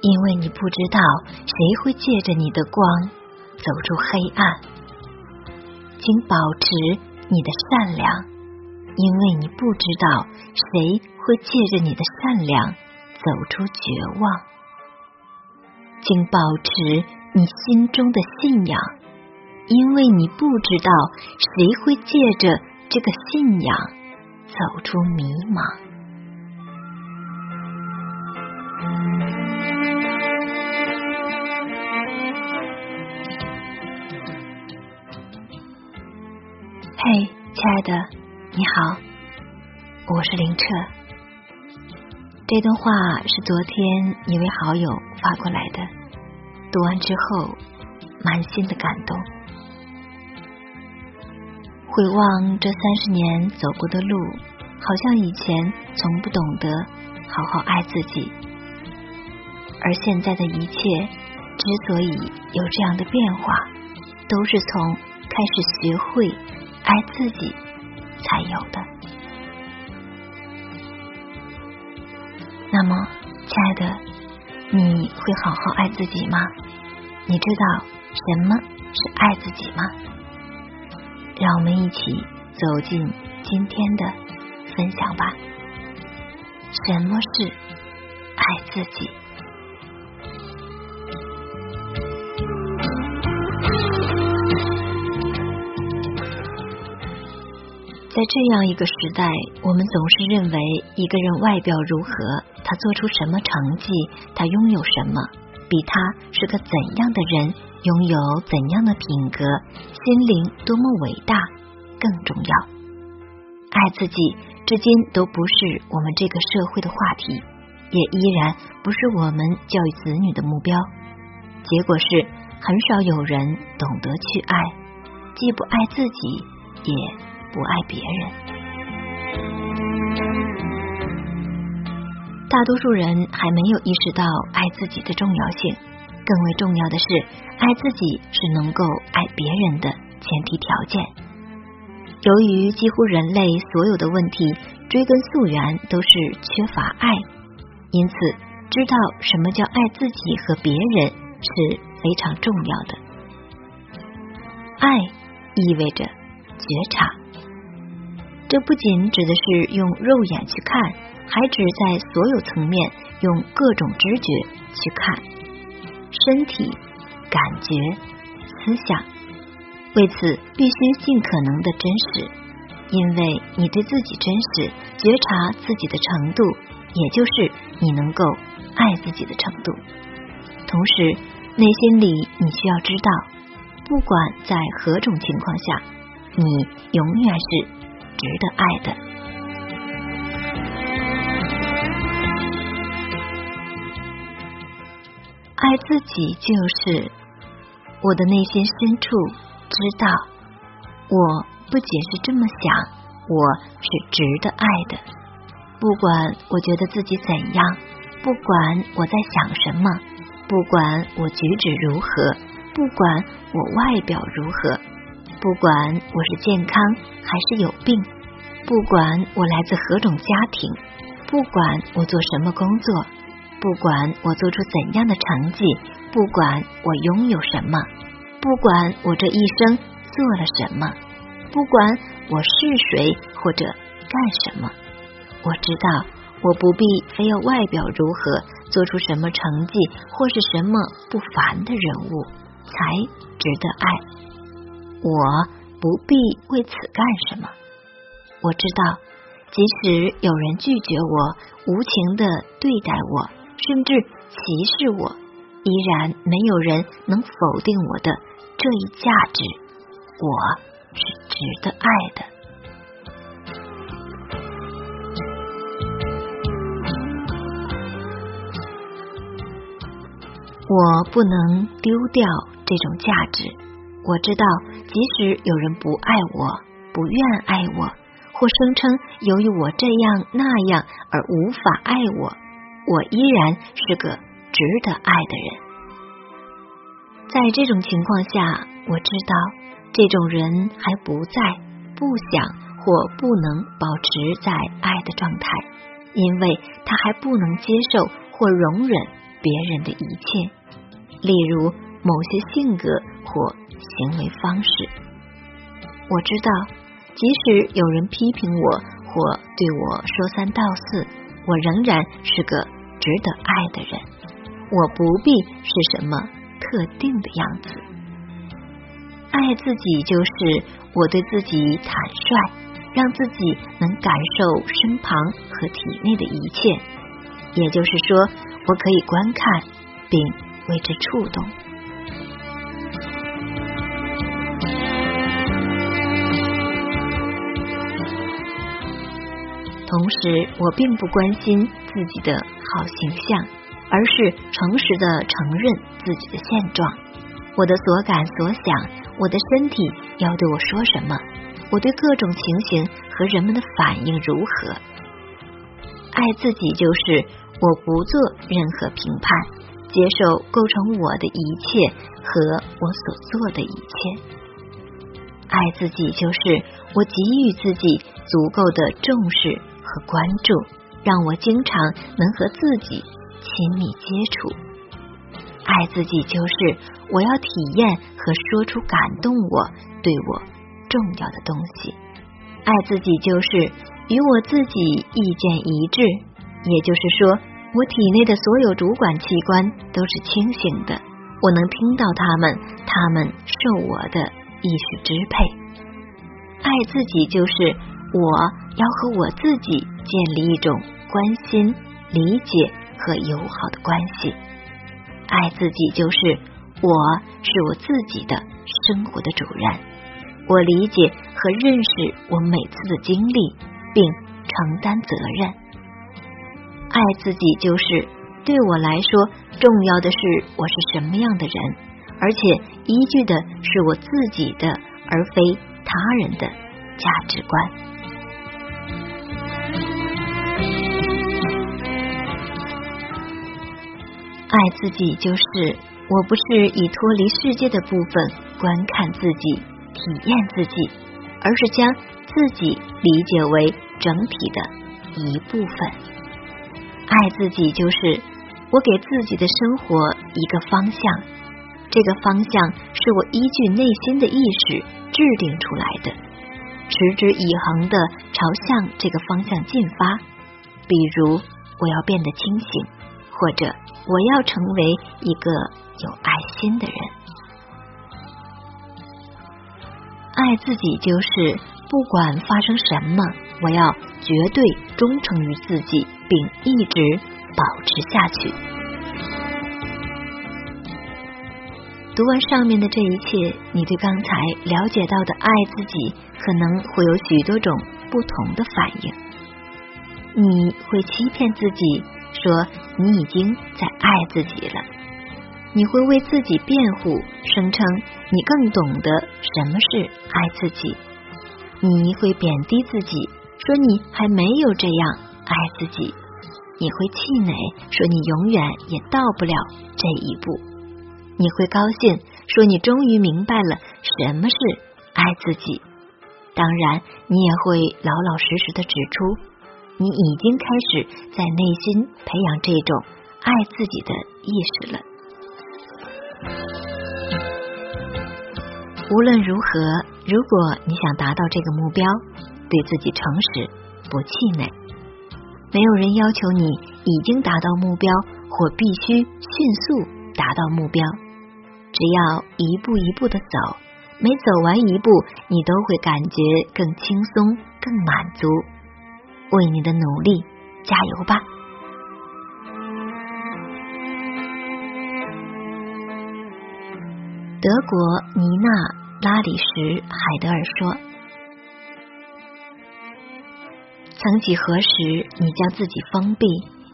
因为你不知道谁会借着你的光走出黑暗。请保持你的善良，因为你不知道谁会借着你的善良走出绝望。请保持你心中的信仰，因为你不知道谁会借着这个信仰走出迷茫。嘿，亲爱的，你好，我是林澈。这段话是昨天一位好友发过来的，读完之后满心的感动。回望这三十年走过的路，好像以前从不懂得好好爱自己，而现在的一切之所以有这样的变化，都是从开始学会。爱自己才有的。那么，亲爱的，你会好好爱自己吗？你知道什么是爱自己吗？让我们一起走进今天的分享吧。什么是爱自己？在这样一个时代，我们总是认为一个人外表如何，他做出什么成绩，他拥有什么，比他是个怎样的人，拥有怎样的品格，心灵多么伟大更重要。爱自己至今都不是我们这个社会的话题，也依然不是我们教育子女的目标。结果是，很少有人懂得去爱，既不爱自己，也。不爱别人，大多数人还没有意识到爱自己的重要性。更为重要的是，爱自己是能够爱别人的前提条件。由于几乎人类所有的问题追根溯源都是缺乏爱，因此知道什么叫爱自己和别人是非常重要的。爱意味着觉察。这不仅指的是用肉眼去看，还指在所有层面用各种知觉去看身体、感觉、思想。为此，必须尽可能的真实，因为你对自己真实，觉察自己的程度，也就是你能够爱自己的程度。同时，内心里你需要知道，不管在何种情况下，你永远是。值得爱的，爱自己就是我的内心深处知道，我不仅是这么想，我是值得爱的。不管我觉得自己怎样，不管我在想什么，不管我举止如何，不管我外表如何。不管我是健康还是有病，不管我来自何种家庭，不管我做什么工作，不管我做出怎样的成绩，不管我拥有什么，不管我这一生做了什么，不管我是谁或者干什么，我知道我不必非要外表如何，做出什么成绩或是什么不凡的人物才值得爱。我不必为此干什么。我知道，即使有人拒绝我、无情的对待我，甚至歧视我，依然没有人能否定我的这一价值。我是值得爱的。我不能丢掉这种价值。我知道，即使有人不爱我、不愿爱我，或声称由于我这样那样而无法爱我，我依然是个值得爱的人。在这种情况下，我知道这种人还不在、不想或不能保持在爱的状态，因为他还不能接受或容忍别人的一切，例如某些性格或行为方式。我知道，即使有人批评我或对我说三道四，我仍然是个值得爱的人。我不必是什么特定的样子。爱自己就是我对自己坦率，让自己能感受身旁和体内的一切。也就是说，我可以观看并为之触动。同时，我并不关心自己的好形象，而是诚实的承认自己的现状。我的所感所想。我的身体要对我说什么？我对各种情形和人们的反应如何？爱自己就是我不做任何评判，接受构成我的一切和我所做的一切。爱自己就是我给予自己足够的重视和关注，让我经常能和自己亲密接触。爱自己就是我要体验和说出感动我、对我重要的东西。爱自己就是与我自己意见一致，也就是说，我体内的所有主管器官都是清醒的，我能听到他们，他们受我的意识支配。爱自己就是我要和我自己建立一种关心、理解和友好的关系。爱自己就是我是我自己的生活的主人，我理解和认识我每次的经历，并承担责任。爱自己就是对我来说重要的是我是什么样的人，而且依据的是我自己的而非他人的价值观。爱自己就是，我不是以脱离世界的部分观看自己、体验自己，而是将自己理解为整体的一部分。爱自己就是，我给自己的生活一个方向，这个方向是我依据内心的意识制定出来的，持之以恒的朝向这个方向进发。比如，我要变得清醒，或者。我要成为一个有爱心的人，爱自己就是不管发生什么，我要绝对忠诚于自己，并一直保持下去。读完上面的这一切，你对刚才了解到的爱自己，可能会有许多种不同的反应。你会欺骗自己。说你已经在爱自己了，你会为自己辩护，声称你更懂得什么是爱自己。你会贬低自己，说你还没有这样爱自己。你会气馁，说你永远也到不了这一步。你会高兴，说你终于明白了什么是爱自己。当然，你也会老老实实的指出。你已经开始在内心培养这种爱自己的意识了。无论如何，如果你想达到这个目标，对自己诚实，不气馁。没有人要求你已经达到目标，或必须迅速达到目标。只要一步一步的走，每走完一步，你都会感觉更轻松、更满足。为你的努力加油吧！德国尼娜拉里什海德尔说：“曾几何时，你将自己封闭，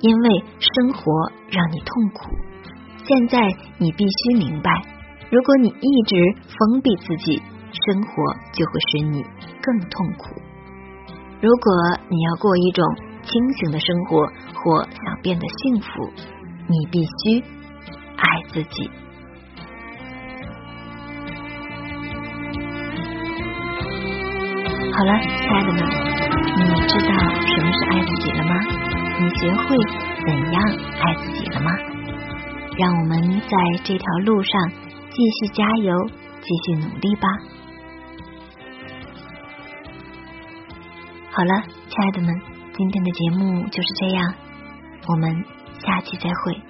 因为生活让你痛苦。现在你必须明白，如果你一直封闭自己，生活就会使你更痛苦。”如果你要过一种清醒的生活，或想变得幸福，你必须爱自己。好了，亲爱的们，你知道什么是爱自己了吗？你学会怎样爱自己了吗？让我们在这条路上继续加油，继续努力吧。好了，亲爱的们，今天的节目就是这样，我们下期再会。